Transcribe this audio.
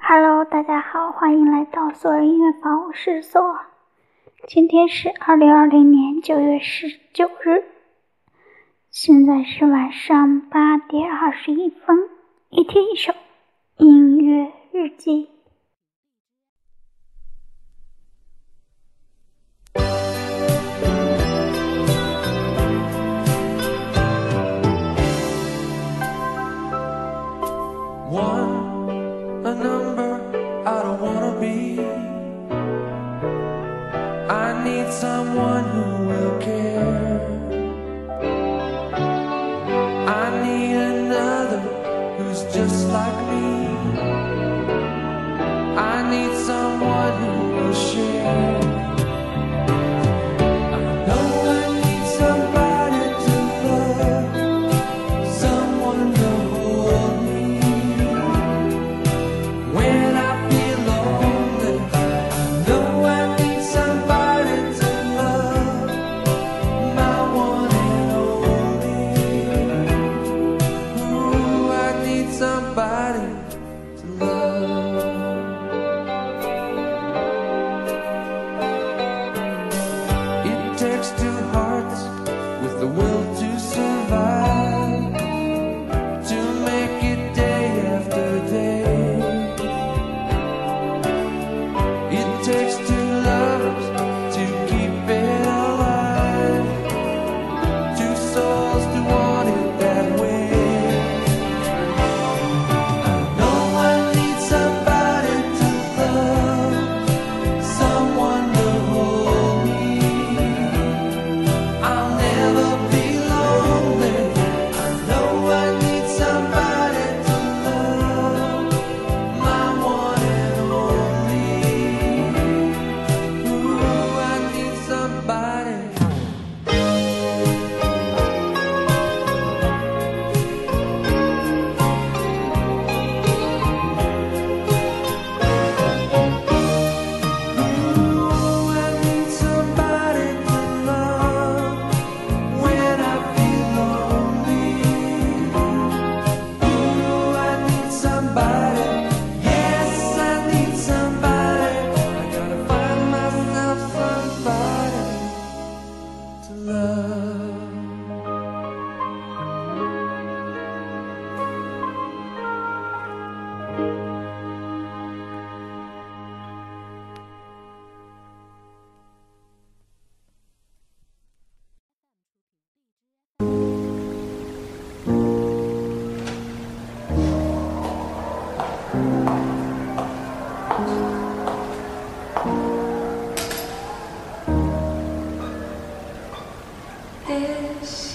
Hello，大家好，欢迎来到索尔音乐房，我是索尔。今天是二零二零年九月十九日，现在是晚上八点二十一分。一天一首音乐日记。a number I don't wanna be. I need someone who will care. next to kiss